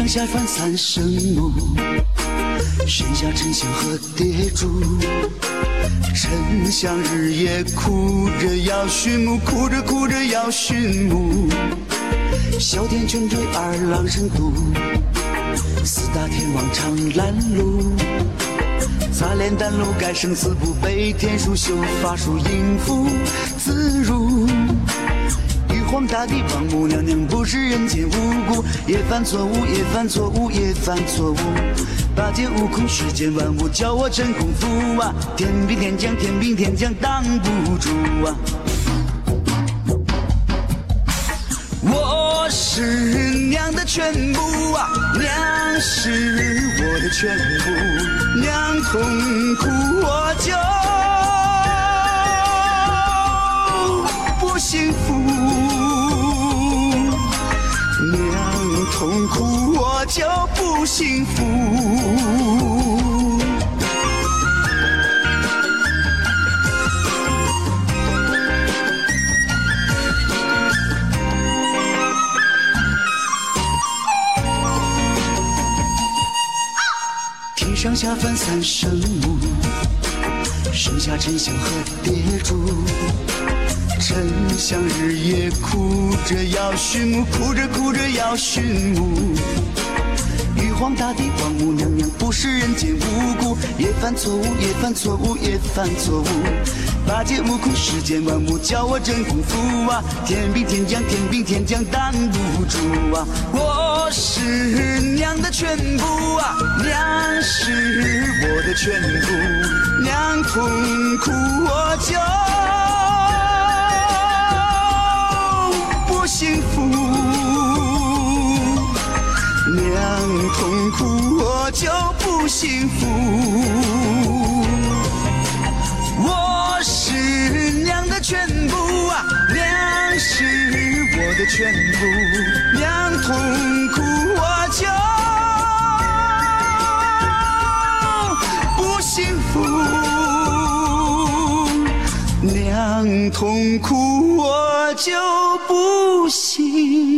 上下凡三生母，生下沉香和蝶珠。沉香日夜哭着要寻母，哭着哭着要寻母。哮天犬追二郎神渡，四大天王长拦路。擦脸丹炉改生死簿，背天书修法术应付自如。大地王母娘娘不是人间无辜，也犯错误，也犯错误，也犯错误。八戒悟空世间万物，教我真功夫啊！天兵天将，天兵天将挡不住啊！我是娘的全部啊，娘是我的全部，娘痛苦我就痛苦我就不幸福。天上下凡三圣母，生下丞相和蝶珠。丞相日夜哭着要寻母，哭着哭着要寻母。玉皇大帝王母娘娘不是人间无辜，也犯错误，也犯错误，也犯错误。八戒悟空世间万物，教我真功夫啊！天兵天将，天兵天将挡不住啊！我是娘的全部啊，娘是我的全部，娘痛苦我就痛苦我就不幸福。我是娘的全部啊，娘是我的全部，娘痛苦我就不幸福，娘痛苦我就不幸